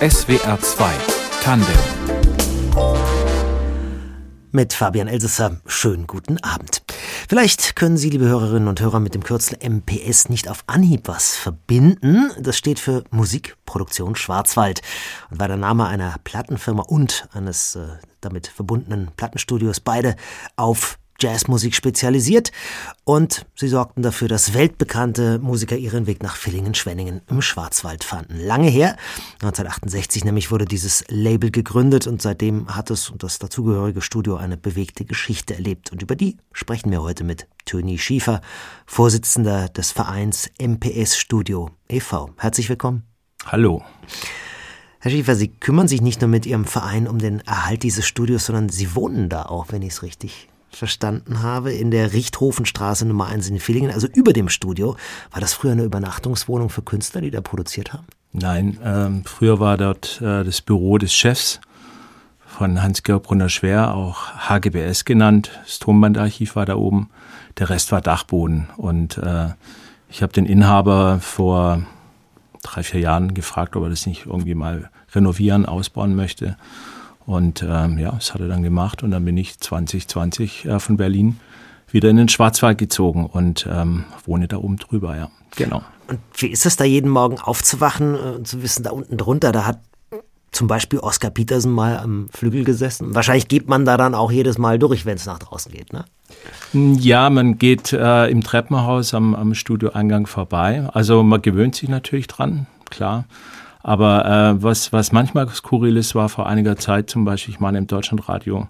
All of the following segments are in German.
SWR 2 Tandem mit Fabian Elsesser. Schönen guten Abend. Vielleicht können Sie, liebe Hörerinnen und Hörer, mit dem Kürzel MPS nicht auf Anhieb was verbinden. Das steht für Musikproduktion Schwarzwald und war der Name einer Plattenfirma und eines äh, damit verbundenen Plattenstudios beide auf Jazzmusik spezialisiert und sie sorgten dafür, dass weltbekannte Musiker ihren Weg nach Villingen-Schwenningen im Schwarzwald fanden. Lange her, 1968 nämlich wurde dieses Label gegründet und seitdem hat es und das dazugehörige Studio eine bewegte Geschichte erlebt und über die sprechen wir heute mit Toni Schiefer, Vorsitzender des Vereins MPS Studio e.V. Herzlich willkommen. Hallo. Herr Schiefer, Sie kümmern sich nicht nur mit Ihrem Verein um den Erhalt dieses Studios, sondern Sie wohnen da auch, wenn ich es richtig verstanden habe, in der Richthofenstraße Nummer 1 in Villingen, also über dem Studio. War das früher eine Übernachtungswohnung für Künstler, die da produziert haben? Nein, ähm, früher war dort äh, das Büro des Chefs von Hans-Georg Brunner-Schwer, auch HGBS genannt. Das Tonbandarchiv war da oben. Der Rest war Dachboden. Und äh, ich habe den Inhaber vor drei, vier Jahren gefragt, ob er das nicht irgendwie mal renovieren, ausbauen möchte. Und ähm, ja, das hat er dann gemacht und dann bin ich 2020 äh, von Berlin wieder in den Schwarzwald gezogen und ähm, wohne da oben drüber, ja, genau. Und wie ist es da jeden Morgen aufzuwachen und zu wissen, da unten drunter, da hat zum Beispiel Oskar Petersen mal am Flügel gesessen. Wahrscheinlich geht man da dann auch jedes Mal durch, wenn es nach draußen geht, ne? Ja, man geht äh, im Treppenhaus am, am Studioeingang vorbei. Also man gewöhnt sich natürlich dran, klar. Aber äh, was, was manchmal skurril ist, war vor einiger Zeit zum Beispiel, ich meine im Deutschlandradio,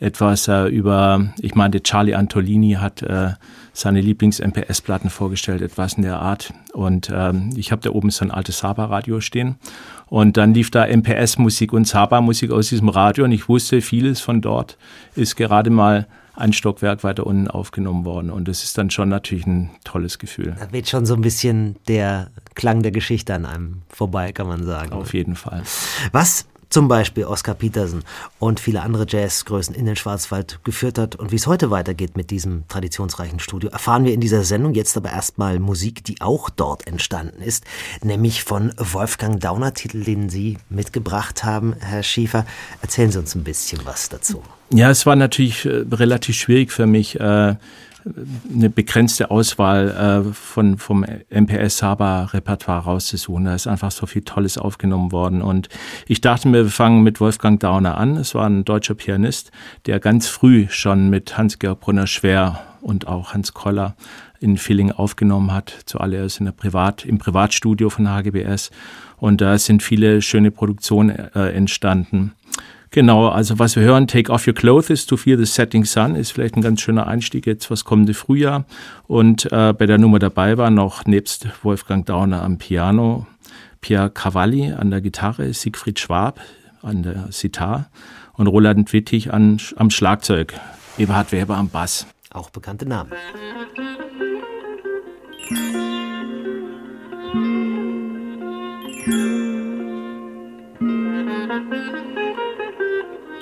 etwas äh, über, ich meinte, Charlie Antolini hat äh, seine Lieblings-MPS-Platten vorgestellt, etwas in der Art. Und ähm, ich habe da oben so ein altes Saba-Radio stehen. Und dann lief da MPS-Musik und Saba-Musik aus diesem Radio. Und ich wusste, vieles von dort ist gerade mal ein Stockwerk weiter unten aufgenommen worden. Und das ist dann schon natürlich ein tolles Gefühl. Da weht schon so ein bisschen der Klang der Geschichte an einem vorbei, kann man sagen. Auf jeden Fall. Was zum Beispiel Oscar Peterson und viele andere Jazzgrößen in den Schwarzwald geführt hat und wie es heute weitergeht mit diesem traditionsreichen Studio, erfahren wir in dieser Sendung. Jetzt aber erstmal Musik, die auch dort entstanden ist, nämlich von Wolfgang Dauner, Titel, den Sie mitgebracht haben, Herr Schiefer. Erzählen Sie uns ein bisschen was dazu. Ja, es war natürlich äh, relativ schwierig für mich, äh, eine begrenzte Auswahl äh, von, vom MPS-Saba-Repertoire rauszusuchen. Da ist einfach so viel Tolles aufgenommen worden. Und ich dachte mir, wir fangen mit Wolfgang Dauner an. Es war ein deutscher Pianist, der ganz früh schon mit Hans-Georg Brunner-Schwer und auch Hans Koller in Filling aufgenommen hat, zuallererst in der Privat, im Privatstudio von HGBS. Und da sind viele schöne Produktionen äh, entstanden. Genau, also was wir hören, Take Off Your Clothes to Feel the Setting Sun ist vielleicht ein ganz schöner Einstieg jetzt was kommende Frühjahr. Und äh, bei der Nummer dabei war noch nebst Wolfgang Dauner am Piano, Pierre Cavalli an der Gitarre, Siegfried Schwab an der Sitar und Roland Wittig an, am Schlagzeug, Eberhard Weber am Bass. Auch bekannte Namen. setting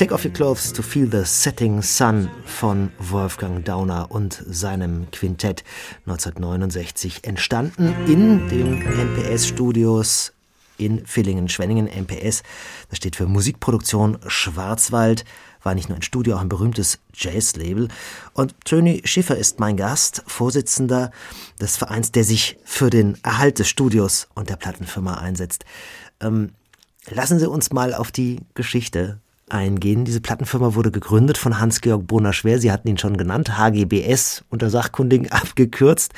Take Off Your Clothes to Feel the Setting Sun von Wolfgang Dauner und seinem Quintett 1969 entstanden in den NPS-Studios in Villingen-Schwenningen, MPS. Das steht für Musikproduktion Schwarzwald. War nicht nur ein Studio, auch ein berühmtes Jazz-Label. Und Tony Schiffer ist mein Gast, Vorsitzender des Vereins, der sich für den Erhalt des Studios und der Plattenfirma einsetzt. Ähm, lassen Sie uns mal auf die Geschichte eingehen. Diese Plattenfirma wurde gegründet von Hans-Georg Brunner-Schwer. Sie hatten ihn schon genannt, HGBS unter Sachkundigen abgekürzt.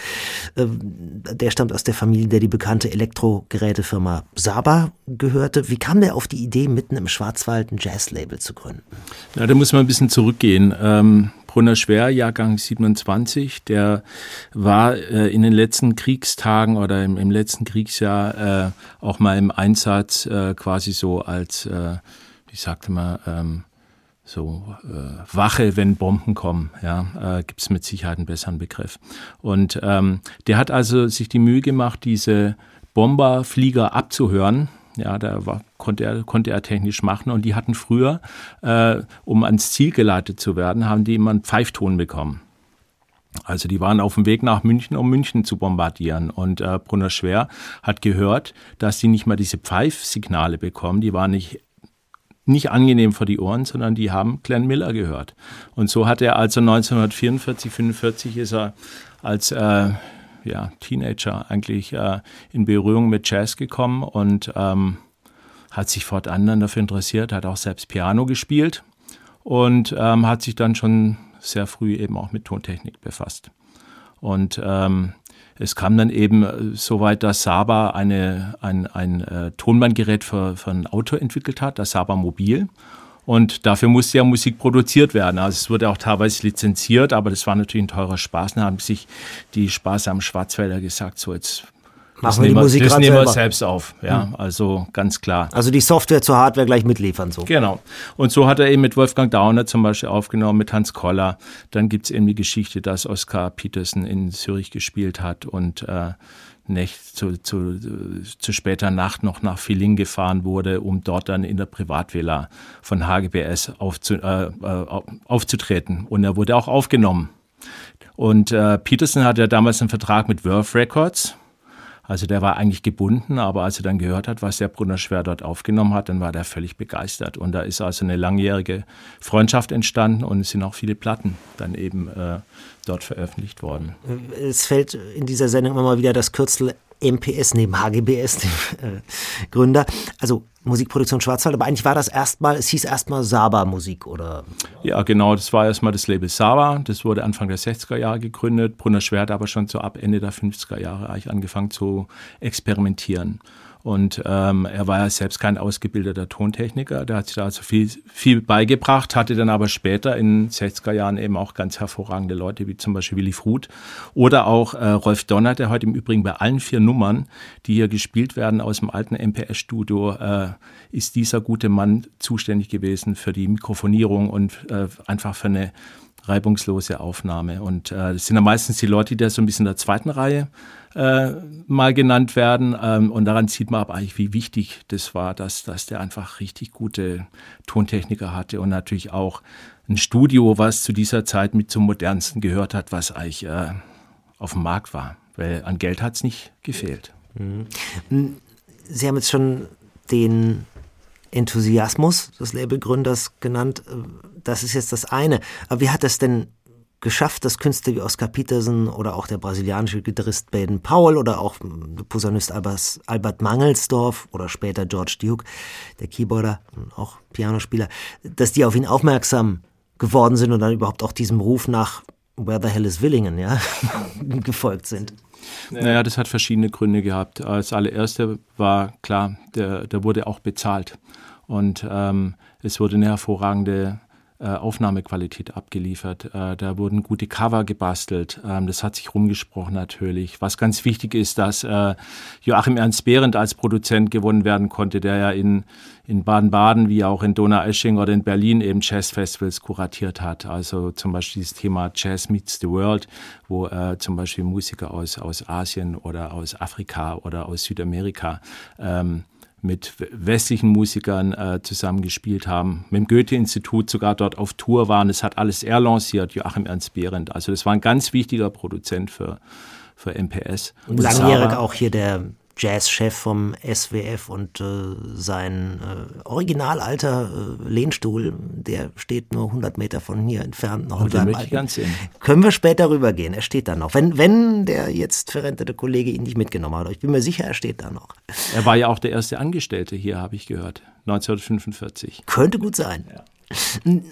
Ähm, der stammt aus der Familie, der die bekannte Elektrogerätefirma Saba gehörte. Wie kam der auf die Idee, mitten im Schwarzwald ein Jazzlabel zu gründen? Ja, da muss man ein bisschen zurückgehen. Ähm Brunner Schwer, Jahrgang 27, der war äh, in den letzten Kriegstagen oder im, im letzten Kriegsjahr äh, auch mal im Einsatz äh, quasi so als wie sagte man, ähm, so äh, Wache, wenn Bomben kommen, ja, äh, gibt es mit Sicherheit einen besseren Begriff. Und ähm, der hat also sich die Mühe gemacht, diese Bomberflieger abzuhören. Ja, da war, konnte, er, konnte er technisch machen. Und die hatten früher, äh, um ans Ziel geleitet zu werden, haben die immer einen Pfeifton bekommen. Also die waren auf dem Weg nach München, um München zu bombardieren. Und äh, Brunner Schwer hat gehört, dass die nicht mal diese Pfeifsignale bekommen. Die waren nicht nicht angenehm für die Ohren, sondern die haben Glenn Miller gehört. Und so hat er also 1944, 45 ist er als äh, ja, Teenager eigentlich äh, in Berührung mit Jazz gekommen und ähm, hat sich fortan dann dafür interessiert, hat auch selbst Piano gespielt und ähm, hat sich dann schon sehr früh eben auch mit Tontechnik befasst. Und ähm, es kam dann eben äh, so weit, dass Saba eine, ein, ein äh, Tonbandgerät für, für ein Auto entwickelt hat, das Saba Mobil. Und dafür musste ja Musik produziert werden. Also es wurde auch teilweise lizenziert, aber das war natürlich ein teurer Spaß. Dann haben sich die sparsamen Schwarzwälder gesagt, so jetzt Machen wir die Musik Das nehmen wir selbst auf, ja, hm. also ganz klar. Also die Software zur Hardware gleich mitliefern so. Genau. Und so hat er eben mit Wolfgang Dauner zum Beispiel aufgenommen, mit Hans Koller. Dann gibt es eben die Geschichte, dass Oskar Petersen in Zürich gespielt hat und äh, Nächt, zu, zu, zu später Nacht noch nach Filling gefahren wurde, um dort dann in der Privatvilla von HGBS aufzu, äh, äh, aufzutreten. Und er wurde auch aufgenommen. Und äh, Peterson hatte ja damals einen Vertrag mit Verve Records also der war eigentlich gebunden, aber als er dann gehört hat, was der Brunner Schwer dort aufgenommen hat, dann war der völlig begeistert. Und da ist also eine langjährige Freundschaft entstanden und es sind auch viele Platten dann eben äh, dort veröffentlicht worden. Es fällt in dieser Sendung immer mal wieder das Kürzel MPS neben HGBS, dem äh, Gründer. Also Musikproduktion Schwarzwald, aber eigentlich war das erstmal, es hieß erstmal Saba Musik, oder? Ja, genau, das war erstmal das Label Saba. Das wurde Anfang der 60er Jahre gegründet. Brunner Schwert aber schon so ab Ende der 50er Jahre eigentlich angefangen zu experimentieren. Und ähm, er war ja selbst kein ausgebildeter Tontechniker, der hat sich da also viel, viel beigebracht, hatte dann aber später in den 60er Jahren eben auch ganz hervorragende Leute, wie zum Beispiel Willy Fruth oder auch äh, Rolf Donner, der heute im Übrigen bei allen vier Nummern, die hier gespielt werden aus dem alten MPS-Studio, äh, ist dieser gute Mann zuständig gewesen für die Mikrofonierung und äh, einfach für eine reibungslose Aufnahme. Und äh, das sind ja meistens die Leute, die da so ein bisschen in der zweiten Reihe äh, mal genannt werden. Ähm, und daran sieht man aber eigentlich, wie wichtig das war, dass, dass der einfach richtig gute Tontechniker hatte und natürlich auch ein Studio, was zu dieser Zeit mit zum modernsten gehört hat, was eigentlich äh, auf dem Markt war. Weil an Geld hat es nicht gefehlt. Mhm. Sie haben jetzt schon den Enthusiasmus des Labelgründers genannt. Das ist jetzt das eine. Aber wie hat das denn geschafft, dass Künstler wie Oscar Peterson oder auch der brasilianische Gitarrist Baden Powell oder auch der Posaunist Albert Mangelsdorf oder später George Duke, der Keyboarder und auch Pianospieler, dass die auf ihn aufmerksam geworden sind und dann überhaupt auch diesem Ruf nach Where the Hell is Willingen, ja, gefolgt sind. Naja, das hat verschiedene Gründe gehabt. Als allererste war klar, der, der wurde auch bezahlt. Und ähm, es wurde eine hervorragende Aufnahmequalität abgeliefert. Äh, da wurden gute Cover gebastelt. Ähm, das hat sich rumgesprochen natürlich. Was ganz wichtig ist, dass äh, Joachim Ernst Behrendt als Produzent gewonnen werden konnte, der ja in, in Baden-Baden wie auch in Donaueschingen oder in Berlin eben Jazzfestivals kuratiert hat. Also zum Beispiel das Thema Jazz Meets the World, wo äh, zum Beispiel Musiker aus, aus Asien oder aus Afrika oder aus Südamerika ähm, mit westlichen Musikern äh, zusammen gespielt haben, mit dem Goethe-Institut sogar dort auf Tour waren. Das hat alles er lanciert, Joachim Ernst Behrendt. Also das war ein ganz wichtiger Produzent für, für MPS. Und langjährig auch hier der Jazzchef vom SWF und äh, sein äh, original alter äh, Lehnstuhl, der steht nur 100 Meter von hier entfernt noch. Und möchte ich ganz sehen. Können wir später rübergehen, er steht da noch. Wenn, wenn der jetzt verrentete Kollege ihn nicht mitgenommen hat, ich bin mir sicher, er steht da noch. Er war ja auch der erste Angestellte hier, habe ich gehört, 1945. Könnte gut sein. Ja.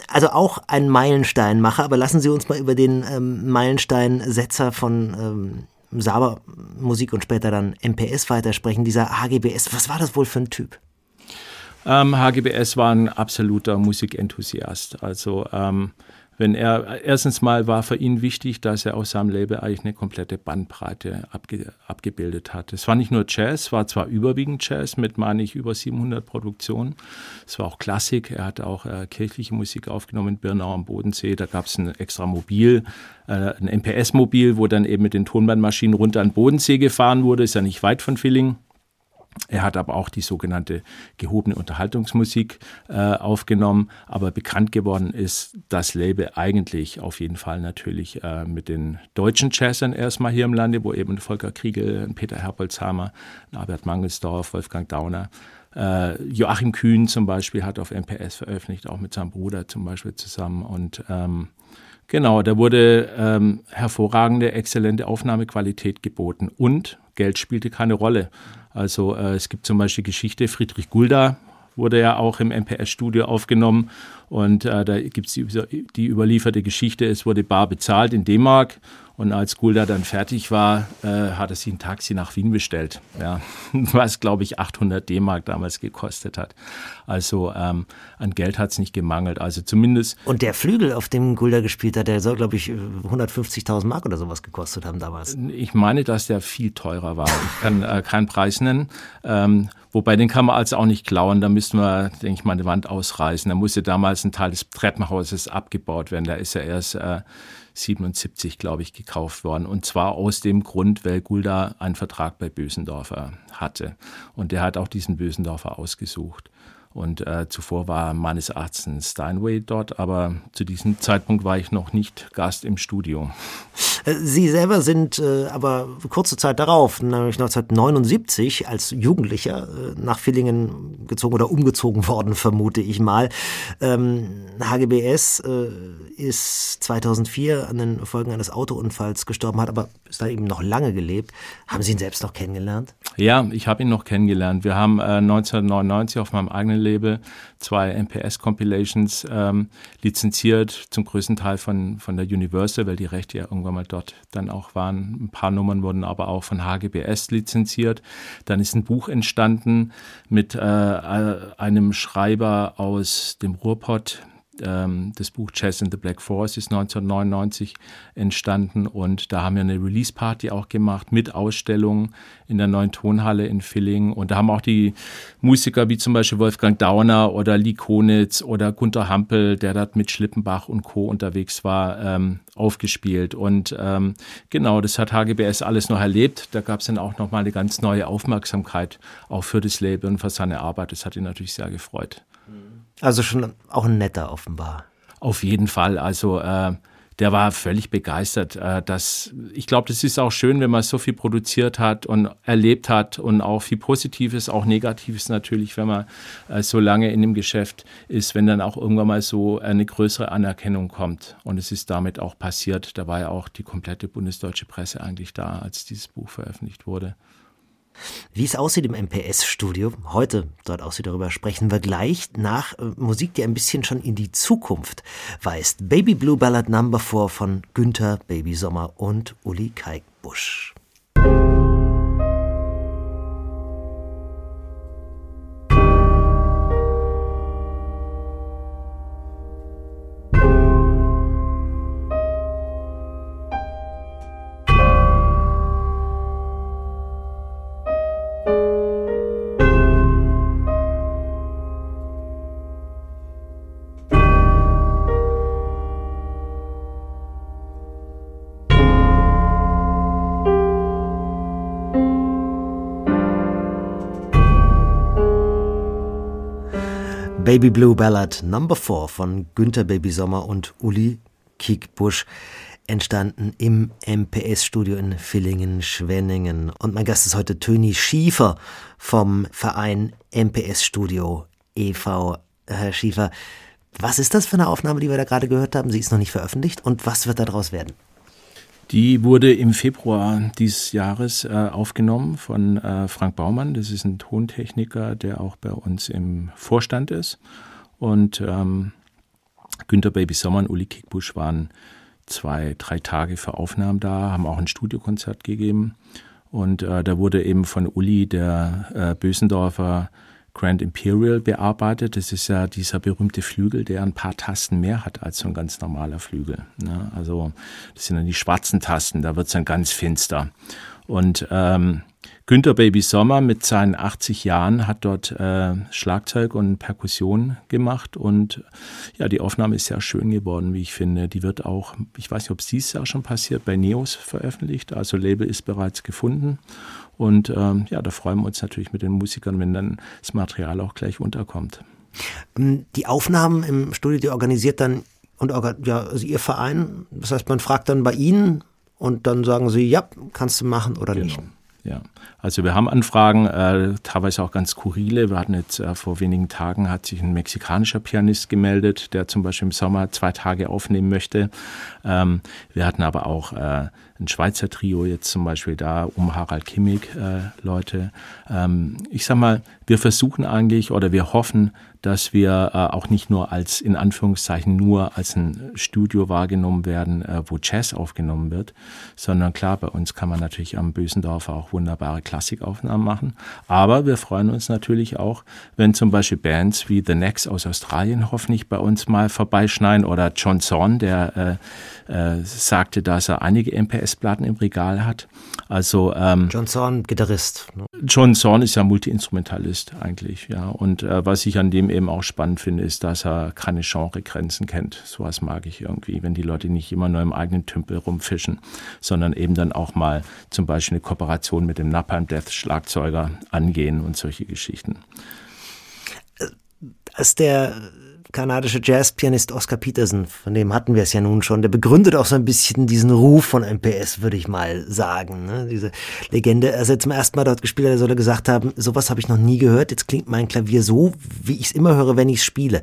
Also auch ein Meilensteinmacher, aber lassen Sie uns mal über den ähm, Meilensteinsetzer von ähm, Saber Musik und später dann MPS weitersprechen, dieser HGBS, was war das wohl für ein Typ? Ähm, HGBS war ein absoluter Musikenthusiast. Also ähm, wenn er, erstens mal war für ihn wichtig, dass er aus seinem Label eigentlich eine komplette Bandbreite abge, abgebildet hat. Es war nicht nur Jazz, war zwar überwiegend Jazz mit, meine ich, über 700 Produktionen. Es war auch Klassik. Er hat auch äh, kirchliche Musik aufgenommen in Birnau am Bodensee. Da gab es ein extra Mobil, äh, ein MPS-Mobil, wo dann eben mit den Tonbandmaschinen runter an den Bodensee gefahren wurde. Ist ja nicht weit von Villingen. Er hat aber auch die sogenannte gehobene Unterhaltungsmusik äh, aufgenommen. Aber bekannt geworden ist das Label eigentlich auf jeden Fall natürlich äh, mit den deutschen Jazzern erstmal hier im Lande, wo eben Volker Kriegel, Peter Herbolzhammer, Albert Mangelsdorf, Wolfgang Dauner, äh, Joachim Kühn zum Beispiel hat auf MPS veröffentlicht, auch mit seinem Bruder zum Beispiel zusammen. Und ähm, genau, da wurde ähm, hervorragende, exzellente Aufnahmequalität geboten und Geld spielte keine Rolle. Also äh, es gibt zum Beispiel Geschichte, Friedrich Gulda wurde ja auch im MPS-Studio aufgenommen und äh, da gibt es die, die, überlieferte Geschichte, es wurde bar bezahlt in D-Mark und als Gulda dann fertig war, äh, hat er sich ein Taxi nach Wien bestellt, ja. was glaube ich 800 D-Mark damals gekostet hat. Also ähm, an Geld hat es nicht gemangelt, also zumindest. Und der Flügel, auf dem Gulda gespielt hat, der soll glaube ich 150.000 Mark oder sowas gekostet haben damals. Ich meine, dass der viel teurer war. Ich kann äh, keinen Preis nennen. Ähm, Wobei den kann man also auch nicht klauen, da müssten wir, denke ich mal, eine Wand ausreißen. Da musste damals ein Teil des Treppenhauses abgebaut werden. Da ist ja erst äh, 77, glaube ich, gekauft worden. Und zwar aus dem Grund, weil Gulda einen Vertrag bei Bösendorfer hatte. Und der hat auch diesen Bösendorfer ausgesucht. Und äh, zuvor war meines Erachtens Steinway dort, aber zu diesem Zeitpunkt war ich noch nicht Gast im Studio. Äh, Sie selber sind äh, aber kurze Zeit darauf, nämlich 1979, als Jugendlicher äh, nach Villingen gezogen oder umgezogen worden, vermute ich mal. Ähm, HGBS äh, ist 2004 an den Folgen eines Autounfalls gestorben, hat aber ist da eben noch lange gelebt. Haben Sie ihn selbst noch kennengelernt? Ja, ich habe ihn noch kennengelernt. Wir haben 1999 auf meinem eigenen Label zwei MPS-Compilations ähm, lizenziert, zum größten Teil von, von der Universal, weil die Rechte ja irgendwann mal dort dann auch waren. Ein paar Nummern wurden aber auch von HGBS lizenziert. Dann ist ein Buch entstanden mit äh, einem Schreiber aus dem Ruhrpott, ähm, das Buch Jazz in the Black Forest ist 1999 entstanden und da haben wir eine Release-Party auch gemacht mit Ausstellungen in der neuen Tonhalle in Villingen und da haben auch die Musiker wie zum Beispiel Wolfgang Dauner oder Lee Konitz oder Gunter Hampel, der dort mit Schlippenbach und Co. unterwegs war, ähm, aufgespielt und ähm, genau, das hat HGBS alles noch erlebt. Da gab es dann auch nochmal eine ganz neue Aufmerksamkeit auch für das Label und für seine Arbeit. Das hat ihn natürlich sehr gefreut. Also schon auch ein netter offenbar. Auf jeden Fall. Also äh, der war völlig begeistert. Äh, dass, ich glaube, das ist auch schön, wenn man so viel produziert hat und erlebt hat und auch viel Positives, auch Negatives natürlich, wenn man äh, so lange in dem Geschäft ist, wenn dann auch irgendwann mal so eine größere Anerkennung kommt. Und es ist damit auch passiert. Da war ja auch die komplette bundesdeutsche Presse eigentlich da, als dieses Buch veröffentlicht wurde. Wie es aussieht im MPS-Studio, heute dort aussieht, darüber sprechen wir gleich nach äh, Musik, die ein bisschen schon in die Zukunft weist. Baby Blue Ballad Number 4 von Günther Baby Sommer und Uli Kalkbusch. Baby Blue Ballad Number 4 von Günter Baby Sommer und Uli Kiekbusch entstanden im MPS-Studio in Villingen-Schwenningen. Und mein Gast ist heute Töni Schiefer vom Verein MPS-Studio e.V. Herr Schiefer, was ist das für eine Aufnahme, die wir da gerade gehört haben? Sie ist noch nicht veröffentlicht. Und was wird daraus werden? Die wurde im Februar dieses Jahres äh, aufgenommen von äh, Frank Baumann. Das ist ein Tontechniker, der auch bei uns im Vorstand ist. Und ähm, Günter Baby Sommer und Uli Kickbusch waren zwei, drei Tage für Aufnahmen da, haben auch ein Studiokonzert gegeben. Und äh, da wurde eben von Uli der äh, Bösendorfer Grand Imperial bearbeitet. Das ist ja dieser berühmte Flügel, der ein paar Tasten mehr hat als so ein ganz normaler Flügel. Ne? Also das sind dann die schwarzen Tasten, da wird es dann ganz finster. Und ähm, Günter Baby Sommer mit seinen 80 Jahren hat dort äh, Schlagzeug und Perkussion gemacht und ja, die Aufnahme ist sehr schön geworden, wie ich finde. Die wird auch, ich weiß nicht, ob es dieses Jahr schon passiert, bei Neos veröffentlicht. Also Label ist bereits gefunden und ähm, ja, da freuen wir uns natürlich mit den Musikern, wenn dann das Material auch gleich unterkommt. Ähm, die Aufnahmen im Studio, die organisiert dann und ja, also Ihr Verein. Das heißt, man fragt dann bei Ihnen und dann sagen Sie, ja, kannst du machen oder genau. nicht. Ja, also wir haben Anfragen, äh, teilweise auch ganz skurrile. Wir hatten jetzt äh, vor wenigen Tagen hat sich ein mexikanischer Pianist gemeldet, der zum Beispiel im Sommer zwei Tage aufnehmen möchte. Ähm, wir hatten aber auch äh, ein Schweizer Trio jetzt zum Beispiel da um Harald Kimmig äh, Leute. Ähm, ich sag mal, wir versuchen eigentlich oder wir hoffen, dass wir äh, auch nicht nur als, in Anführungszeichen, nur als ein Studio wahrgenommen werden, äh, wo Jazz aufgenommen wird, sondern klar, bei uns kann man natürlich am Bösendorfer auch wunderbare Klassikaufnahmen machen. Aber wir freuen uns natürlich auch, wenn zum Beispiel Bands wie The Next aus Australien hoffentlich bei uns mal vorbeischneiden oder John Zorn, der äh, äh, sagte, dass er einige MPS-Platten im Regal hat. Also ähm, John Zorn, Gitarrist. Ne? John Zorn ist ja Multi-Instrumentalist eigentlich, ja. Und äh, was ich an dem eben auch spannend finde, ist, dass er keine Genregrenzen kennt. Sowas mag ich irgendwie, wenn die Leute nicht immer nur im eigenen Tümpel rumfischen, sondern eben dann auch mal zum Beispiel eine Kooperation mit dem Napalm Death Schlagzeuger angehen und solche Geschichten. Als der kanadische Jazzpianist Oscar Peterson, von dem hatten wir es ja nun schon, der begründet auch so ein bisschen diesen Ruf von MPS, würde ich mal sagen. Ne? Diese Legende, als er zum ersten Mal dort gespielt hat, soll er gesagt haben, sowas habe ich noch nie gehört, jetzt klingt mein Klavier so, wie ich es immer höre, wenn ich es spiele.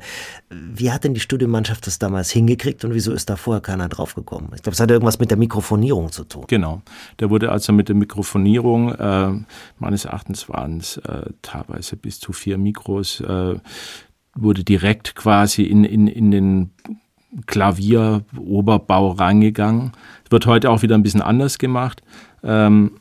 Wie hat denn die Studiomannschaft das damals hingekriegt und wieso ist da vorher keiner draufgekommen? Ich glaube, es hat irgendwas mit der Mikrofonierung zu tun. Genau, der wurde also mit der Mikrofonierung, äh, meines Erachtens waren es äh, teilweise bis zu vier Mikros, äh, wurde direkt quasi in, in, in den Klavieroberbau reingegangen. Wird heute auch wieder ein bisschen anders gemacht. Ähm,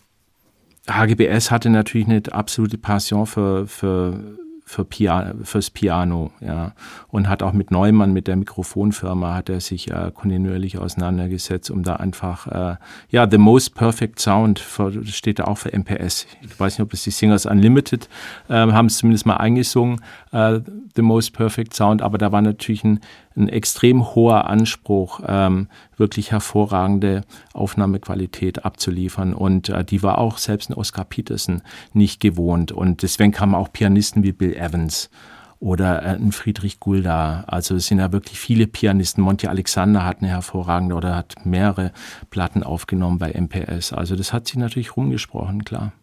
HGBS hatte natürlich eine absolute Passion für, für für Pia fürs Piano, ja. Und hat auch mit Neumann, mit der Mikrofonfirma, hat er sich äh, kontinuierlich auseinandergesetzt, um da einfach, äh, ja, The Most Perfect Sound, für, steht da auch für MPS. Ich weiß nicht, ob es die Singers Unlimited äh, haben es zumindest mal eingesungen, äh, The Most Perfect Sound, aber da war natürlich ein, ein extrem hoher Anspruch, ähm, wirklich hervorragende Aufnahmequalität abzuliefern. Und äh, die war auch selbst ein Oscar Peterson nicht gewohnt. Und deswegen kamen auch Pianisten wie Bill Evans oder äh, ein Friedrich Gulda. Also es sind ja wirklich viele Pianisten. Monty Alexander hat eine hervorragende oder hat mehrere Platten aufgenommen bei MPS. Also das hat sich natürlich rumgesprochen, klar.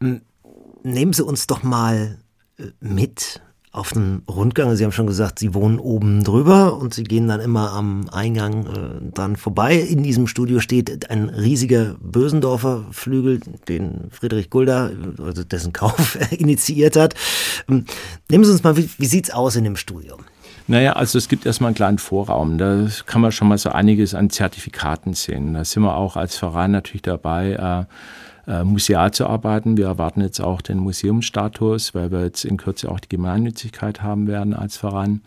Nehmen Sie uns doch mal äh, mit auf den Rundgang. Sie haben schon gesagt, Sie wohnen oben drüber und Sie gehen dann immer am Eingang äh, dran vorbei. In diesem Studio steht ein riesiger Bösendorfer Flügel, den Friedrich Gulda, also dessen Kauf er initiiert hat. Ähm, nehmen Sie uns mal, wie, wie sieht's aus in dem Studio? Naja, also es gibt erstmal einen kleinen Vorraum. Da kann man schon mal so einiges an Zertifikaten sehen. Da sind wir auch als Verein natürlich dabei. Äh, äh, museal zu arbeiten. Wir erwarten jetzt auch den Museumsstatus, weil wir jetzt in Kürze auch die Gemeinnützigkeit haben werden als Verein.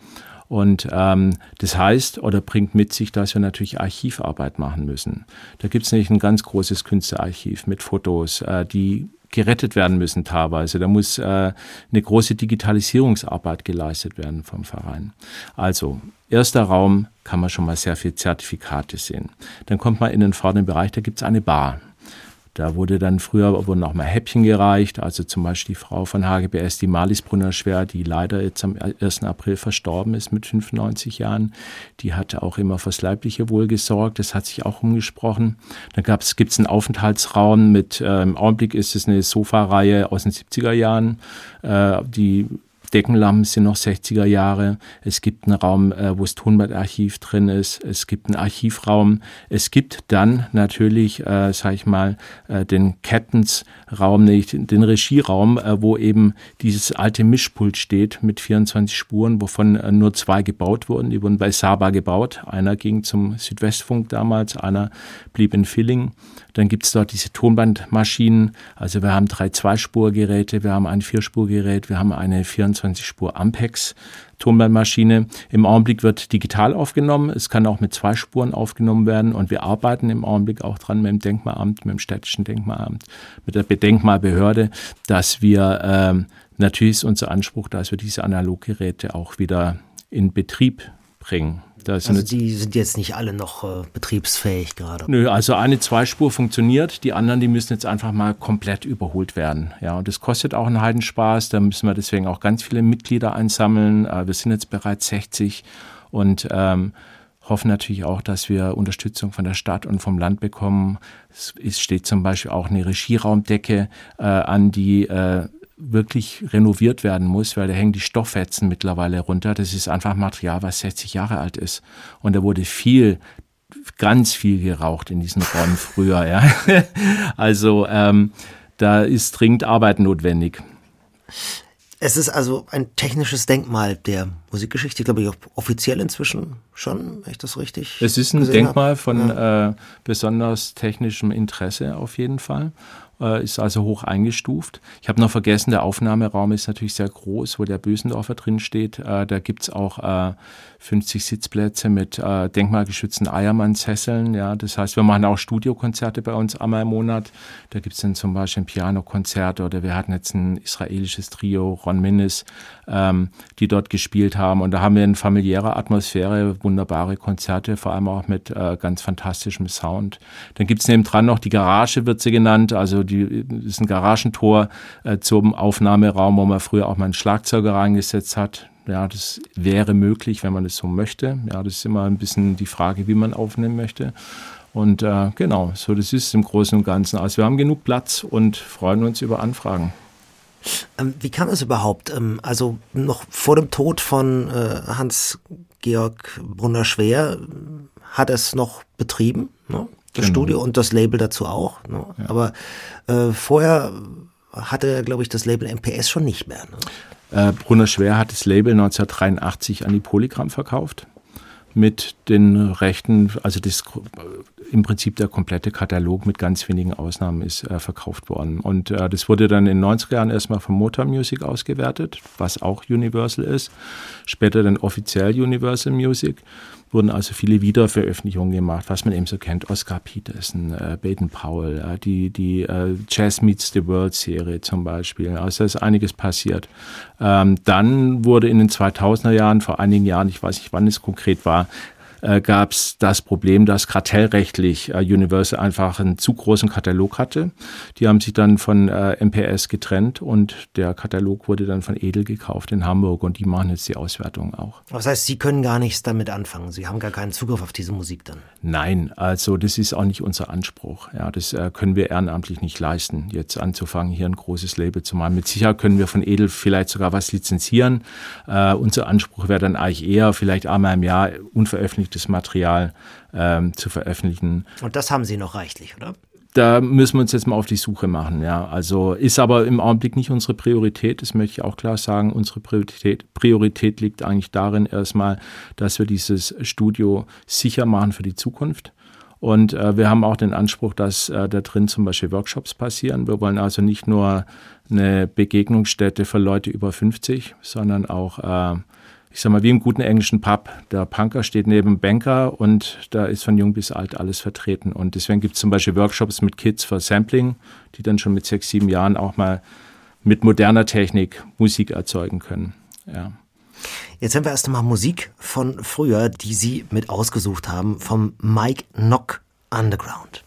Und ähm, das heißt oder bringt mit sich, dass wir natürlich Archivarbeit machen müssen. Da gibt es nämlich ein ganz großes Künstlerarchiv mit Fotos, äh, die gerettet werden müssen teilweise. Da muss äh, eine große Digitalisierungsarbeit geleistet werden vom Verein. Also erster Raum kann man schon mal sehr viel Zertifikate sehen. Dann kommt man in den vorderen Bereich, da gibt es eine Bar. Da wurde dann früher wurden auch mal Häppchen gereicht, also zum Beispiel die Frau von HGBS, die Malisbrunner Schwer, die leider jetzt am 1. April verstorben ist mit 95 Jahren. Die hatte auch immer fürs leibliche Wohl gesorgt, das hat sich auch umgesprochen. Dann gibt es einen Aufenthaltsraum mit, äh, im Augenblick ist es eine Sofareihe aus den 70er Jahren, äh, die Deckenlampen sind noch 60er Jahre. Es gibt einen Raum, äh, wo das Tonbandarchiv drin ist. Es gibt einen Archivraum. Es gibt dann natürlich, äh, sag ich mal, äh, den Captains-Raum, den Regieraum, äh, wo eben dieses alte Mischpult steht mit 24 Spuren, wovon äh, nur zwei gebaut wurden. Die wurden bei Saba gebaut. Einer ging zum Südwestfunk damals, einer blieb in Filling. Dann gibt es dort diese Tonbandmaschinen. Also wir haben drei Zweispurgeräte, wir haben ein Vierspurgerät, wir haben eine 24-Spur Ampex Tonbandmaschine. Im Augenblick wird digital aufgenommen. Es kann auch mit zwei Spuren aufgenommen werden. Und wir arbeiten im Augenblick auch dran mit dem Denkmalamt, mit dem städtischen Denkmalamt, mit der Denkmalbehörde, dass wir ähm, natürlich ist unser Anspruch, dass wir diese Analoggeräte auch wieder in Betrieb bringen. Also die sind jetzt nicht alle noch äh, betriebsfähig gerade. Nö, also eine Zweispur funktioniert, die anderen, die müssen jetzt einfach mal komplett überholt werden. Ja, und das kostet auch einen Heidenspaß, da müssen wir deswegen auch ganz viele Mitglieder einsammeln. Äh, wir sind jetzt bereits 60 und ähm, hoffen natürlich auch, dass wir Unterstützung von der Stadt und vom Land bekommen. Es steht zum Beispiel auch eine Regieraumdecke äh, an, die äh, wirklich renoviert werden muss, weil da hängen die Stofffetzen mittlerweile runter. Das ist einfach Material, was 60 Jahre alt ist. Und da wurde viel, ganz viel geraucht in diesen Räumen früher. Ja. Also ähm, da ist dringend Arbeit notwendig. Es ist also ein technisches Denkmal der Musikgeschichte, glaube ich, offiziell inzwischen schon, wenn ich das richtig Es ist ein Denkmal habe. von ja. äh, besonders technischem Interesse auf jeden Fall äh, ist also hoch eingestuft. Ich habe noch vergessen, der Aufnahmeraum ist natürlich sehr groß, wo der Bösendorfer drin steht. Äh, da gibt's auch äh, 50 Sitzplätze mit äh, denkmalgeschützten Eiermann-Sesseln. Ja, das heißt, wir machen auch Studiokonzerte bei uns einmal im Monat. Da gibt's dann zum Beispiel ein Pianokonzert oder wir hatten jetzt ein israelisches Trio, Ron Minnis, ähm, die dort gespielt haben. Und da haben wir in familiärer Atmosphäre wunderbare Konzerte, vor allem auch mit äh, ganz fantastischem Sound. Dann gibt's nebendran noch die Garage, wird sie genannt. Also die ist ein Garagentor äh, zum Aufnahmeraum, wo man früher auch mal einen Schlagzeuger reingesetzt hat. Ja, das wäre möglich, wenn man das so möchte. Ja, das ist immer ein bisschen die Frage, wie man aufnehmen möchte. Und äh, genau, so das ist im Großen und Ganzen. Also wir haben genug Platz und freuen uns über Anfragen. Ähm, wie kam es überhaupt? Ähm, also noch vor dem Tod von äh, Hans-Georg Brunner-Schwer hat es noch betrieben, ne? das genau. Studio und das Label dazu auch. Ne? Ja. Aber äh, vorher hatte, glaube ich, das Label MPS schon nicht mehr. Ne? Äh, Brunner Schwer hat das Label 1983 an die Polygram verkauft mit den Rechten, also das im Prinzip der komplette Katalog mit ganz wenigen Ausnahmen ist äh, verkauft worden. Und äh, das wurde dann in den 90er Jahren erstmal von Motor Music ausgewertet, was auch Universal ist, später dann offiziell Universal Music wurden also viele Wiederveröffentlichungen gemacht, was man eben so kennt. Oscar Peterson, äh, Baden Powell, äh, die, die äh, Jazz Meets the World Serie zum Beispiel. Also da ist einiges passiert. Ähm, dann wurde in den 2000er Jahren, vor einigen Jahren, ich weiß nicht, wann es konkret war, äh, gab es das Problem, dass kartellrechtlich äh, Universal einfach einen zu großen Katalog hatte. Die haben sich dann von äh, MPS getrennt und der Katalog wurde dann von Edel gekauft in Hamburg und die machen jetzt die Auswertung auch. Das heißt, Sie können gar nichts damit anfangen. Sie haben gar keinen Zugriff auf diese Musik dann. Nein, also das ist auch nicht unser Anspruch. Ja, das äh, können wir ehrenamtlich nicht leisten, jetzt anzufangen, hier ein großes Label zu machen. Mit Sicherheit können wir von Edel vielleicht sogar was lizenzieren. Äh, unser Anspruch wäre dann eigentlich eher vielleicht einmal im Jahr unveröffentlicht veröffentlichtes Material ähm, zu veröffentlichen. Und das haben Sie noch reichlich, oder? Da müssen wir uns jetzt mal auf die Suche machen, ja. Also ist aber im Augenblick nicht unsere Priorität, das möchte ich auch klar sagen. Unsere Priorität, Priorität liegt eigentlich darin erstmal, dass wir dieses Studio sicher machen für die Zukunft. Und äh, wir haben auch den Anspruch, dass äh, da drin zum Beispiel Workshops passieren. Wir wollen also nicht nur eine Begegnungsstätte für Leute über 50, sondern auch äh, ich sag mal, wie im guten englischen Pub. Der Punker steht neben Banker und da ist von jung bis alt alles vertreten. Und deswegen gibt es zum Beispiel Workshops mit Kids für Sampling, die dann schon mit sechs, sieben Jahren auch mal mit moderner Technik Musik erzeugen können. Ja. Jetzt haben wir erst einmal Musik von früher, die Sie mit ausgesucht haben, vom Mike Knock Underground.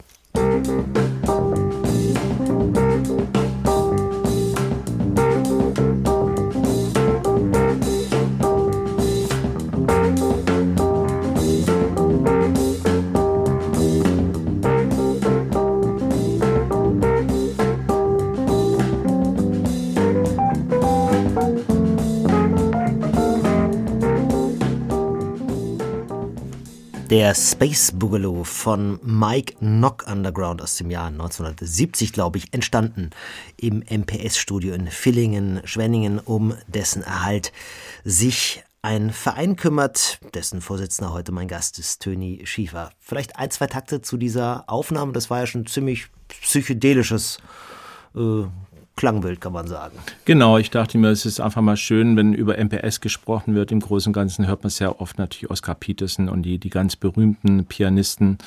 Der Space Boogaloo von Mike Knock Underground aus dem Jahr 1970, glaube ich, entstanden im MPS-Studio in Villingen, Schwenningen, um dessen Erhalt sich ein Verein kümmert, dessen Vorsitzender heute mein Gast ist, Töni Schiefer. Vielleicht ein, zwei Takte zu dieser Aufnahme, das war ja schon ziemlich psychedelisches äh, Klangbild, kann man sagen. Genau, ich dachte mir, es ist einfach mal schön, wenn über MPS gesprochen wird. Im Großen und Ganzen hört man sehr oft natürlich Oscar Peterson und die, die ganz berühmten Pianisten.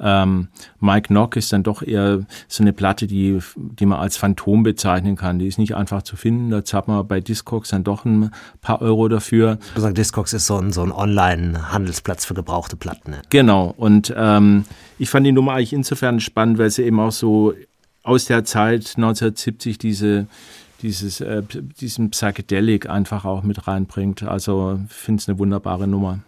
Ähm, Mike Knock ist dann doch eher so eine Platte, die, die man als Phantom bezeichnen kann. Die ist nicht einfach zu finden. Da zahlt man bei Discogs dann doch ein paar Euro dafür. Sagen, Discogs ist so ein, so ein Online-Handelsplatz für gebrauchte Platten. Ne? Genau. Und ähm, ich fand die Nummer eigentlich insofern spannend, weil sie eben auch so aus der Zeit 1970 diese dieses, äh, diesen Psychedelic einfach auch mit reinbringt. Also finde es eine wunderbare Nummer.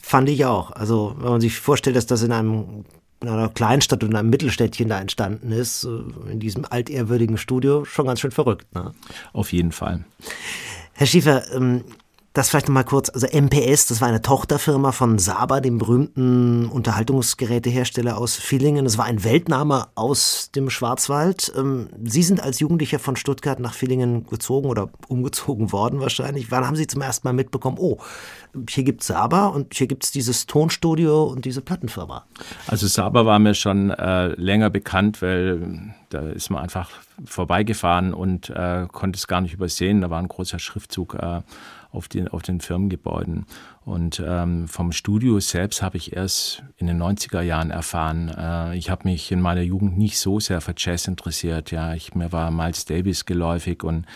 Fand ich auch. Also wenn man sich vorstellt, dass das in einem in einer Kleinstadt oder einem Mittelstädtchen da entstanden ist, äh, in diesem altehrwürdigen Studio, schon ganz schön verrückt. Ne? Auf jeden Fall. Herr Schiefer, ähm, das vielleicht nochmal kurz. Also MPS, das war eine Tochterfirma von Saba, dem berühmten Unterhaltungsgerätehersteller aus Villingen. Es war ein Weltname aus dem Schwarzwald. Ähm, Sie sind als Jugendlicher von Stuttgart nach Villingen gezogen oder umgezogen worden wahrscheinlich. Wann haben Sie zum ersten Mal mitbekommen, oh, hier gibt es Saba und hier gibt es dieses Tonstudio und diese Plattenfirma? Also Saba war mir schon äh, länger bekannt, weil da ist man einfach vorbeigefahren und äh, konnte es gar nicht übersehen. Da war ein großer Schriftzug äh, auf den, auf den Firmengebäuden. Und ähm, vom Studio selbst habe ich erst in den 90er Jahren erfahren. Äh, ich habe mich in meiner Jugend nicht so sehr für Jazz interessiert. Ja, ich, mir war Miles Davis geläufig und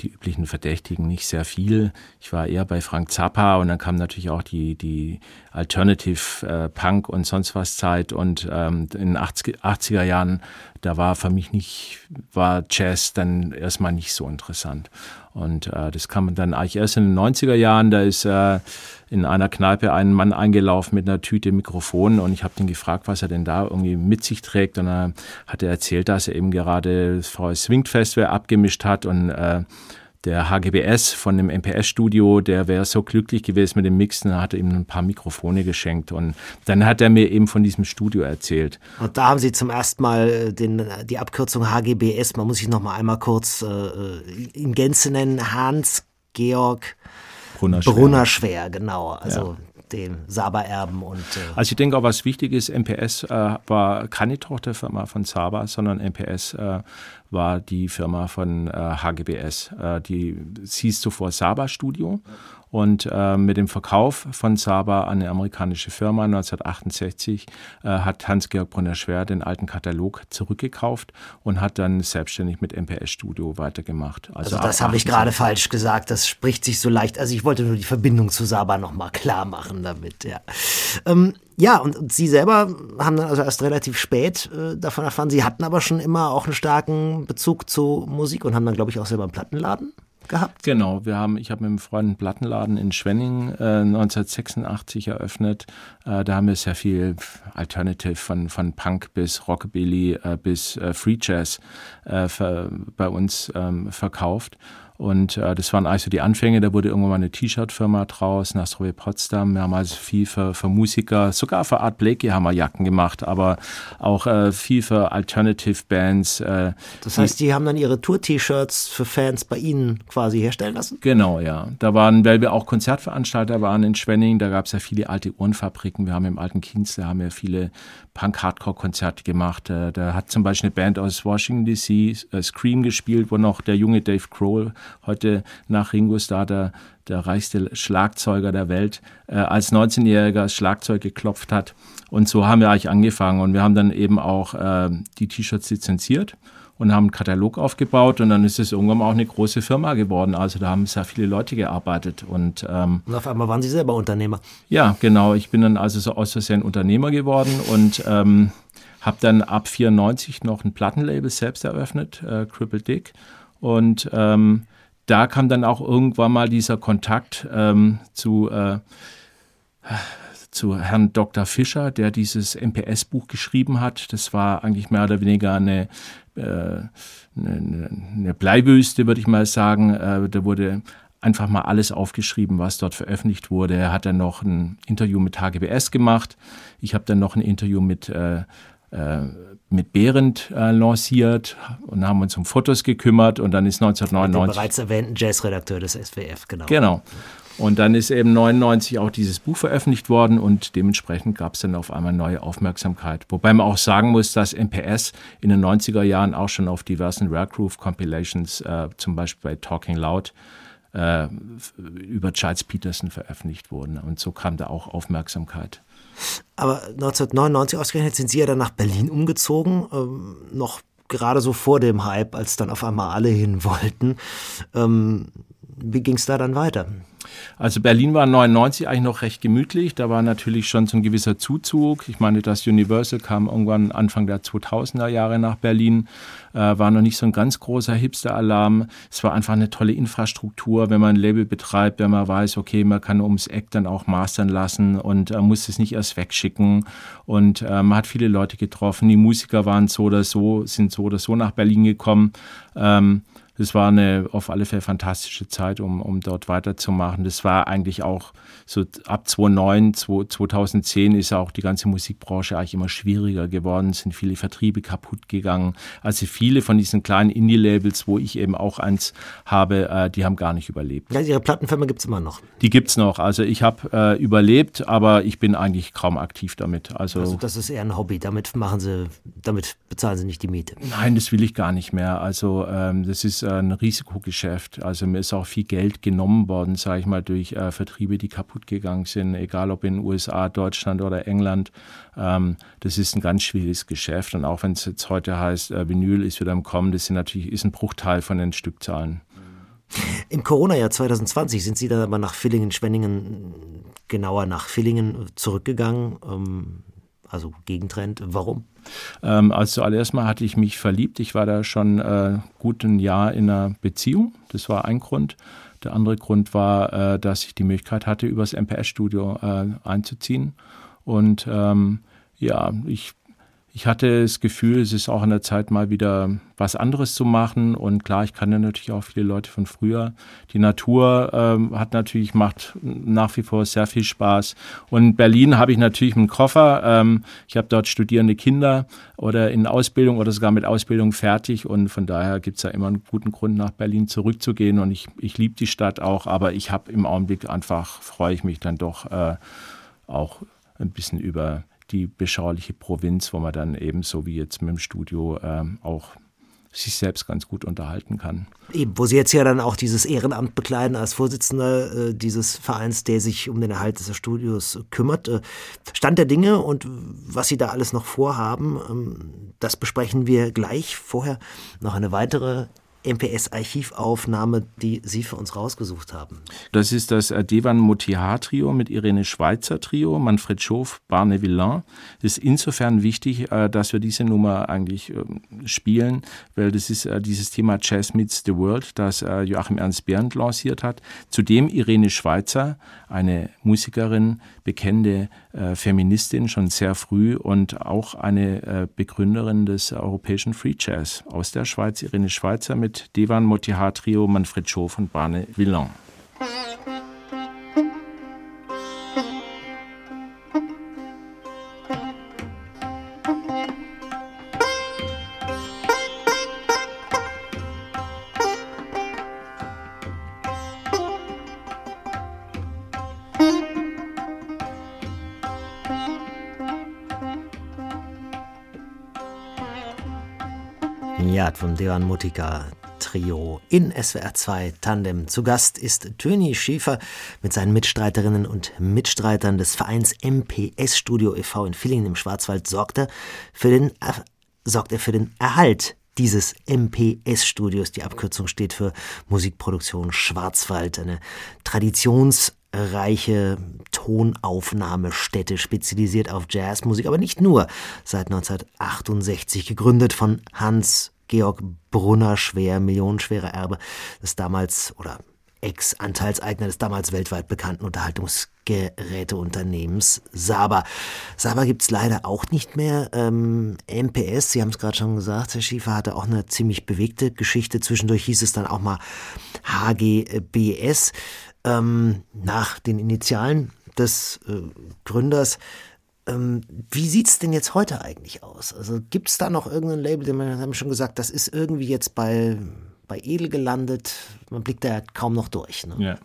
die üblichen Verdächtigen nicht sehr viel. Ich war eher bei Frank Zappa und dann kam natürlich auch die, die Alternative äh, Punk und sonst was Zeit und ähm, in den 80, 80er Jahren, da war für mich nicht, war Jazz dann erstmal nicht so interessant. Und äh, das kam dann eigentlich erst in den 90er Jahren, da ist äh, in einer Kneipe ein Mann eingelaufen mit einer Tüte Mikrofon und ich habe den gefragt, was er denn da irgendwie mit sich trägt und er hat er erzählt, dass er eben gerade das VS Swing Festival abgemischt hat und äh, der HGBS von dem MPS-Studio, der wäre so glücklich gewesen mit dem Mixen, er hatte ihm ein paar Mikrofone geschenkt. Und dann hat er mir eben von diesem Studio erzählt. Und da haben Sie zum ersten Mal äh, den, die Abkürzung HGBS, man muss sich noch mal einmal kurz äh, in Gänze nennen, Hans Georg Brunnerschwer, Brunnerschwer genau. Also ja den Saba-Erben. Äh also ich denke auch, was wichtig ist, MPS äh, war keine Tochterfirma von Saba, sondern MPS äh, war die Firma von HGBS. Äh, die hieß zuvor Saba Studio und äh, mit dem Verkauf von Saba an eine amerikanische Firma 1968 äh, hat Hans-Georg Brunner-Schwer den alten Katalog zurückgekauft und hat dann selbstständig mit MPS Studio weitergemacht. Also, also das habe ich gerade falsch gesagt. Das spricht sich so leicht. Also ich wollte nur die Verbindung zu Saba nochmal klar machen damit. Ja. Ähm, ja, und, und, Sie selber haben dann also erst relativ spät äh, davon erfahren. Sie hatten aber schon immer auch einen starken Bezug zu Musik und haben dann, glaube ich, auch selber einen Plattenladen gehabt? Genau, wir haben, ich habe mit einem Freund einen Plattenladen in Schwenning äh, 1986 eröffnet. Äh, da haben wir sehr viel Alternative von, von Punk bis Rockabilly äh, bis äh, Free Jazz äh, bei uns ähm, verkauft. Und äh, das waren also die Anfänge. Da wurde irgendwann mal eine T-Shirt-Firma draus, Nastroje Potsdam. Wir haben also viel für, für Musiker, sogar für Art Blakey haben wir Jacken gemacht, aber auch äh, viel für Alternative Bands. Äh, das heißt, die, die haben dann ihre Tour-T-Shirts für Fans bei Ihnen quasi herstellen lassen? Genau, ja. Da waren, weil wir auch Konzertveranstalter waren in Schwenning, da gab es ja viele alte Uhrenfabriken. Wir haben im alten Kienzle haben wir viele Punk-Hardcore-Konzerte gemacht. Äh, da hat zum Beispiel eine Band aus Washington DC, äh, Scream gespielt, wo noch der junge Dave Grohl heute nach Ringo Starr der, der reichste Schlagzeuger der Welt, äh, als 19-Jähriger Schlagzeug geklopft hat. Und so haben wir eigentlich angefangen. Und wir haben dann eben auch äh, die T-Shirts lizenziert und haben einen Katalog aufgebaut und dann ist es irgendwann auch eine große Firma geworden. Also da haben sehr viele Leute gearbeitet und, ähm, und auf einmal waren Sie selber Unternehmer. Ja, genau. Ich bin dann also so aus Versehen Unternehmer geworden und ähm, habe dann ab 94 noch ein Plattenlabel selbst eröffnet, äh, Cripple Dick und ähm, da kam dann auch irgendwann mal dieser Kontakt ähm, zu, äh, zu Herrn Dr. Fischer, der dieses MPS-Buch geschrieben hat. Das war eigentlich mehr oder weniger eine, äh, eine, eine Bleiwüste, würde ich mal sagen. Äh, da wurde einfach mal alles aufgeschrieben, was dort veröffentlicht wurde. Er hat dann noch ein Interview mit HGBS gemacht. Ich habe dann noch ein Interview mit äh, mit Behrendt äh, lanciert und haben uns um Fotos gekümmert und dann ist 1999 mit dem bereits erwähnten Jazzredakteur des SWF genau. Genau. Und dann ist eben 99 auch dieses Buch veröffentlicht worden und dementsprechend gab es dann auf einmal neue Aufmerksamkeit. Wobei man auch sagen muss, dass MPS in den 90er Jahren auch schon auf diversen Rare Groove Compilations, äh, zum Beispiel bei Talking Loud, äh, über Charles Peterson veröffentlicht wurden. Und so kam da auch Aufmerksamkeit. Aber 1999 ausgerechnet sind Sie ja dann nach Berlin umgezogen, ähm, noch gerade so vor dem Hype, als dann auf einmal alle hin wollten. Ähm, wie ging es da dann weiter? Also Berlin war 99 eigentlich noch recht gemütlich. Da war natürlich schon so ein gewisser Zuzug. Ich meine, das Universal kam irgendwann Anfang der 2000er Jahre nach Berlin. Äh, war noch nicht so ein ganz großer Hipster-Alarm. Es war einfach eine tolle Infrastruktur, wenn man ein Label betreibt, wenn man weiß, okay, man kann ums Eck dann auch mastern lassen und äh, muss es nicht erst wegschicken. Und äh, man hat viele Leute getroffen. Die Musiker waren so oder so, sind so oder so nach Berlin gekommen. Ähm, das war eine auf alle Fälle fantastische Zeit, um, um dort weiterzumachen. Das war eigentlich auch so ab 2009, 2010 ist auch die ganze Musikbranche eigentlich immer schwieriger geworden, sind viele Vertriebe kaputt gegangen. Also viele von diesen kleinen Indie-Labels, wo ich eben auch eins habe, äh, die haben gar nicht überlebt. Ja, Ihre Plattenfirma gibt es immer noch. Die gibt es noch. Also ich habe äh, überlebt, aber ich bin eigentlich kaum aktiv damit. Also, also das ist eher ein Hobby. Damit machen Sie, damit bezahlen Sie nicht die Miete. Nein, das will ich gar nicht mehr. Also ähm, das ist ein Risikogeschäft. Also mir ist auch viel Geld genommen worden, sage ich mal, durch äh, Vertriebe, die kaputt gegangen sind, egal ob in den USA, Deutschland oder England. Ähm, das ist ein ganz schwieriges Geschäft. Und auch wenn es jetzt heute heißt, äh, Vinyl ist wieder im Kommen, das ist natürlich ist ein Bruchteil von den Stückzahlen. Im Corona-Jahr 2020 sind Sie dann aber nach Villingen, Schwenningen, genauer nach Villingen zurückgegangen. Ähm, also Gegentrend. Warum? Ähm, also zuallererst mal hatte ich mich verliebt. Ich war da schon äh, gut ein Jahr in einer Beziehung. Das war ein Grund. Der andere Grund war, äh, dass ich die Möglichkeit hatte, übers MPS-Studio äh, einzuziehen. Und ähm, ja, ich ich hatte das Gefühl, es ist auch an der Zeit, mal wieder was anderes zu machen. Und klar, ich kannte natürlich auch viele Leute von früher. Die Natur ähm, hat natürlich, macht nach wie vor sehr viel Spaß. Und Berlin habe ich natürlich einen Koffer. Ähm, ich habe dort studierende Kinder oder in Ausbildung oder sogar mit Ausbildung fertig. Und von daher gibt es ja immer einen guten Grund, nach Berlin zurückzugehen. Und ich, ich liebe die Stadt auch, aber ich habe im Augenblick einfach, freue ich mich dann doch äh, auch ein bisschen über die beschauliche Provinz, wo man dann ebenso wie jetzt mit dem Studio ähm, auch sich selbst ganz gut unterhalten kann. Eben, wo Sie jetzt ja dann auch dieses Ehrenamt bekleiden als Vorsitzender äh, dieses Vereins, der sich um den Erhalt des Studios kümmert. Äh, Stand der Dinge und was Sie da alles noch vorhaben, ähm, das besprechen wir gleich. Vorher noch eine weitere MPS-Archivaufnahme, die Sie für uns rausgesucht haben? Das ist das äh, Devan Motihar-Trio mit Irene Schweizer Trio, Manfred Schof, Barne Villain. Das ist insofern wichtig, äh, dass wir diese Nummer eigentlich ähm, spielen, weil das ist äh, dieses Thema Jazz Meets the World, das Joachim Ernst Behrendt lanciert hat. Zudem Irene Schweizer, eine Musikerin, bekennende Feministin, schon sehr früh und auch eine Begründerin des europäischen Free Jazz aus der Schweiz, Irene Schweizer mit mit Devan Motihar Trio, Manfred Schof und Barne Villon. Ja, von Devan Mutika Trio in SWR 2 Tandem. Zu Gast ist Töni Schäfer mit seinen Mitstreiterinnen und Mitstreitern des Vereins MPS Studio e.V. in Villingen im Schwarzwald sorgt er für den, äh, sorgt er für den Erhalt dieses MPS-Studios. Die Abkürzung steht für Musikproduktion Schwarzwald, eine traditionsreiche Tonaufnahmestätte, spezialisiert auf Jazzmusik, aber nicht nur. Seit 1968 gegründet von Hans Georg Brunner schwer, millionenschwerer Erbe des damals oder Ex-Anteilseigner des damals weltweit bekannten Unterhaltungsgeräteunternehmens Saba. Saba gibt's leider auch nicht mehr. Ähm, MPS, Sie haben es gerade schon gesagt, Herr Schiefer hatte auch eine ziemlich bewegte Geschichte. Zwischendurch hieß es dann auch mal HGBS ähm, nach den Initialen des äh, Gründers. Ähm, wie sieht's denn jetzt heute eigentlich aus? Also gibt's da noch irgendein Label, den wir haben schon gesagt, das ist irgendwie jetzt bei bei Edel gelandet. Man blickt da kaum noch durch. Ne? Ja,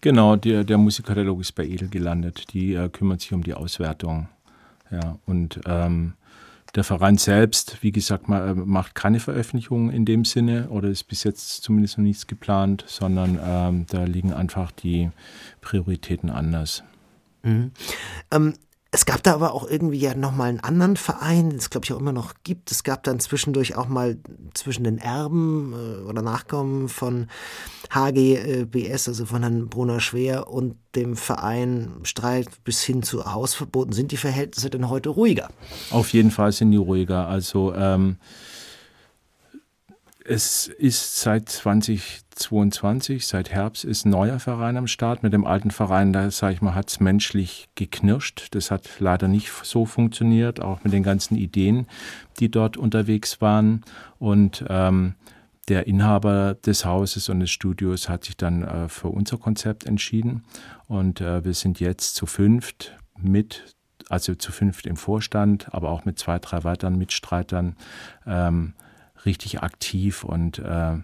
genau. Der, der Musikkatalog ist bei Edel gelandet. Die äh, kümmert sich um die Auswertung. Ja, und ähm, der Verein selbst, wie gesagt, äh, macht keine Veröffentlichungen in dem Sinne oder ist bis jetzt zumindest noch nichts geplant, sondern ähm, da liegen einfach die Prioritäten anders. Mhm. Ähm, es gab da aber auch irgendwie ja nochmal einen anderen Verein, den es glaube ich auch immer noch gibt. Es gab dann zwischendurch auch mal zwischen den Erben äh, oder Nachkommen von HGBS, also von Herrn Brunner Schwer und dem Verein Streit bis hin zu Hausverboten. Sind die Verhältnisse denn heute ruhiger? Auf jeden Fall sind die ruhiger. Also ähm, es ist seit 2022, seit Herbst, ist ein neuer Verein am Start. Mit dem alten Verein, da sage ich mal, hat es menschlich geknirscht. Das hat leider nicht so funktioniert, auch mit den ganzen Ideen, die dort unterwegs waren. Und ähm, der Inhaber des Hauses und des Studios hat sich dann äh, für unser Konzept entschieden. Und äh, wir sind jetzt zu fünft mit, also zu fünft im Vorstand, aber auch mit zwei, drei weiteren Mitstreitern. Ähm, richtig aktiv und äh,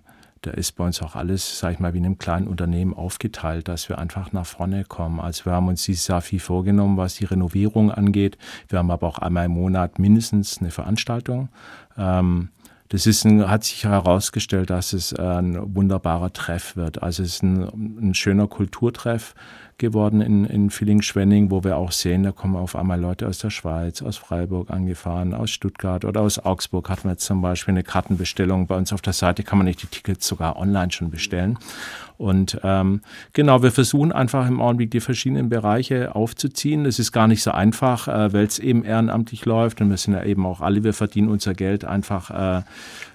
da ist bei uns auch alles, sag ich mal, wie in einem kleinen Unternehmen aufgeteilt, dass wir einfach nach vorne kommen. Also wir haben uns dieses Jahr viel vorgenommen, was die Renovierung angeht. Wir haben aber auch einmal im Monat mindestens eine Veranstaltung. Ähm, das ist ein, hat sich herausgestellt, dass es ein wunderbarer Treff wird. Also es ist ein, ein schöner Kulturtreff geworden in, in Villingen-Schwenning, wo wir auch sehen, da kommen auf einmal Leute aus der Schweiz, aus Freiburg angefahren, aus Stuttgart oder aus Augsburg hatten wir zum Beispiel eine Kartenbestellung. Bei uns auf der Seite kann man nicht die Tickets sogar online schon bestellen. Und ähm, genau, wir versuchen einfach im Augenblick die verschiedenen Bereiche aufzuziehen. Das ist gar nicht so einfach, äh, weil es eben ehrenamtlich läuft und wir sind ja eben auch alle, wir verdienen unser Geld einfach äh,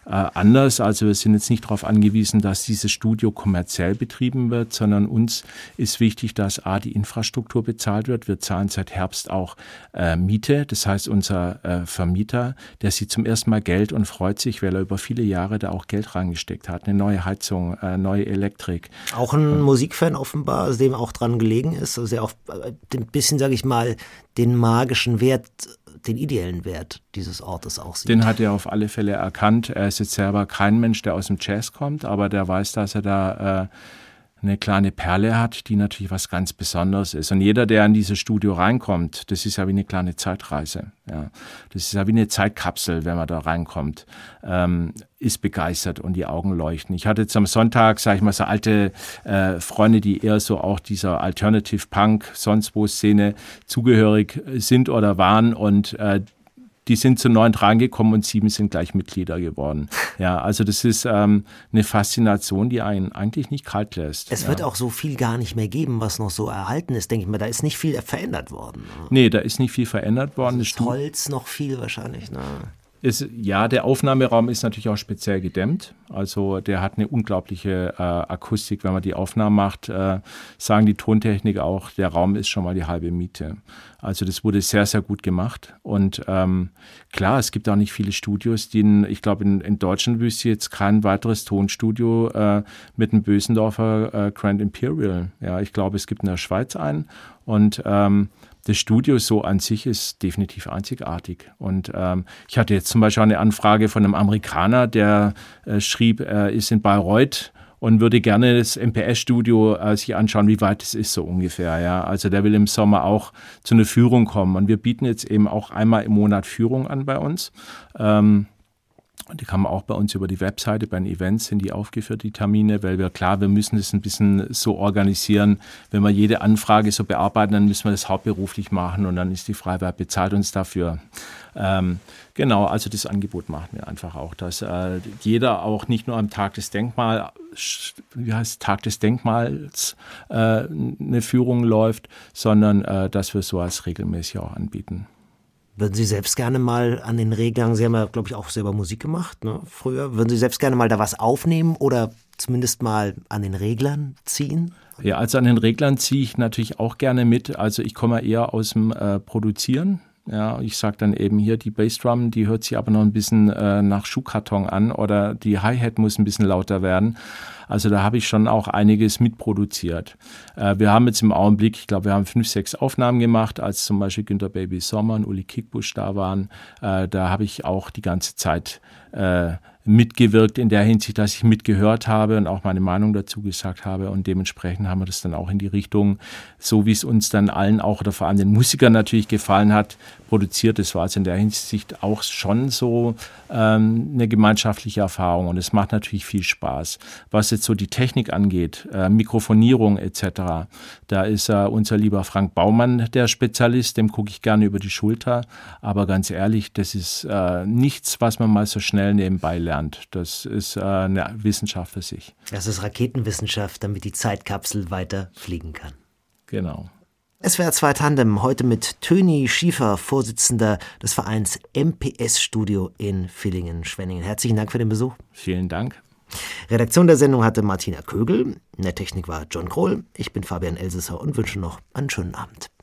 äh, anders. Also wir sind jetzt nicht darauf angewiesen, dass dieses Studio kommerziell betrieben wird, sondern uns ist wichtig, dass A, die Infrastruktur bezahlt wird. Wir zahlen seit Herbst auch äh, Miete. Das heißt, unser äh, Vermieter, der sieht zum ersten Mal Geld und freut sich, weil er über viele Jahre da auch Geld reingesteckt hat. Eine neue Heizung, äh, neue Elektrik. Auch ein Musikfan offenbar, dem auch dran gelegen ist, also der auch äh, ein bisschen, sage ich mal, den magischen Wert den ideellen Wert dieses Ortes auch sieht. Den hat er auf alle Fälle erkannt. Er ist jetzt selber kein Mensch, der aus dem Jazz kommt, aber der weiß, dass er da äh, eine kleine Perle hat, die natürlich was ganz Besonderes ist. Und jeder, der in dieses Studio reinkommt, das ist ja wie eine kleine Zeitreise. Ja. Das ist ja wie eine Zeitkapsel, wenn man da reinkommt, ähm, ist begeistert und die Augen leuchten. Ich hatte jetzt am Sonntag, sage ich mal, so alte äh, Freunde, die eher so auch dieser Alternative Punk, sonst wo Szene zugehörig sind oder waren und äh, die sind zu neun reingekommen und sieben sind gleich Mitglieder geworden. Ja, also das ist ähm, eine Faszination, die einen eigentlich nicht kalt lässt. Es ja. wird auch so viel gar nicht mehr geben, was noch so erhalten ist, denke ich mal. Da ist nicht viel verändert worden. Ne? Nee, da ist nicht viel verändert worden. Also das Holz noch viel wahrscheinlich. Ne? Ist, ja, der Aufnahmeraum ist natürlich auch speziell gedämmt. Also der hat eine unglaubliche äh, Akustik. Wenn man die Aufnahmen macht, äh, sagen die Tontechniker auch, der Raum ist schon mal die halbe Miete. Also das wurde sehr, sehr gut gemacht. Und ähm, klar, es gibt auch nicht viele Studios, die, in, ich glaube, in, in Deutschland wüsste jetzt kein weiteres Tonstudio äh, mit einem Bösendorfer äh, Grand Imperial. Ja, ich glaube, es gibt in der Schweiz einen. Und ähm, das Studio so an sich ist definitiv einzigartig. Und ähm, ich hatte jetzt zum Beispiel eine Anfrage von einem Amerikaner, der äh, schrieb, er ist in Bayreuth und würde gerne das MPS-Studio äh, sich anschauen, wie weit es ist so ungefähr. Ja, also der will im Sommer auch zu einer Führung kommen. Und wir bieten jetzt eben auch einmal im Monat Führung an bei uns. Ähm, die kann man auch bei uns über die Webseite, bei den Events sind die aufgeführt, die Termine, weil wir klar, wir müssen es ein bisschen so organisieren. Wenn wir jede Anfrage so bearbeiten, dann müssen wir das hauptberuflich machen und dann ist die Freiwehr bezahlt uns dafür. Ähm, genau, also das Angebot machen wir einfach auch, dass äh, jeder auch nicht nur am Tag des Denkmal, wie heißt Tag des Denkmals äh, eine Führung läuft, sondern äh, dass wir sowas regelmäßig auch anbieten. Würden Sie selbst gerne mal an den Reglern, Sie haben ja, glaube ich, auch selber Musik gemacht, ne, früher, würden Sie selbst gerne mal da was aufnehmen oder zumindest mal an den Reglern ziehen? Ja, also an den Reglern ziehe ich natürlich auch gerne mit. Also ich komme eher aus dem äh, Produzieren. Ja, ich sage dann eben hier, die Bassdrum, die hört sich aber noch ein bisschen äh, nach Schuhkarton an oder die Hi-Hat muss ein bisschen lauter werden. Also da habe ich schon auch einiges mitproduziert. Äh, wir haben jetzt im Augenblick, ich glaube, wir haben fünf, sechs Aufnahmen gemacht, als zum Beispiel Günter Baby Sommer und Uli Kickbusch da waren. Äh, da habe ich auch die ganze Zeit äh, mitgewirkt in der Hinsicht, dass ich mitgehört habe und auch meine Meinung dazu gesagt habe. Und dementsprechend haben wir das dann auch in die Richtung, so wie es uns dann allen auch oder vor allem den Musikern natürlich gefallen hat, produziert. Das war also in der Hinsicht auch schon so ähm, eine gemeinschaftliche Erfahrung und es macht natürlich viel Spaß. Was jetzt so die Technik angeht, äh, Mikrofonierung etc., da ist äh, unser lieber Frank Baumann der Spezialist, dem gucke ich gerne über die Schulter. Aber ganz ehrlich, das ist äh, nichts, was man mal so schnell nebenbei lernt. Das ist äh, eine Wissenschaft für sich. Das ist Raketenwissenschaft, damit die Zeitkapsel weiter fliegen kann. Genau. SWR 2 Tandem heute mit Töni Schiefer, Vorsitzender des Vereins MPS Studio in Villingen-Schwenningen. Herzlichen Dank für den Besuch. Vielen Dank. Redaktion der Sendung hatte Martina Kögel. In der Technik war John Kroll. Ich bin Fabian Elsesser und wünsche noch einen schönen Abend.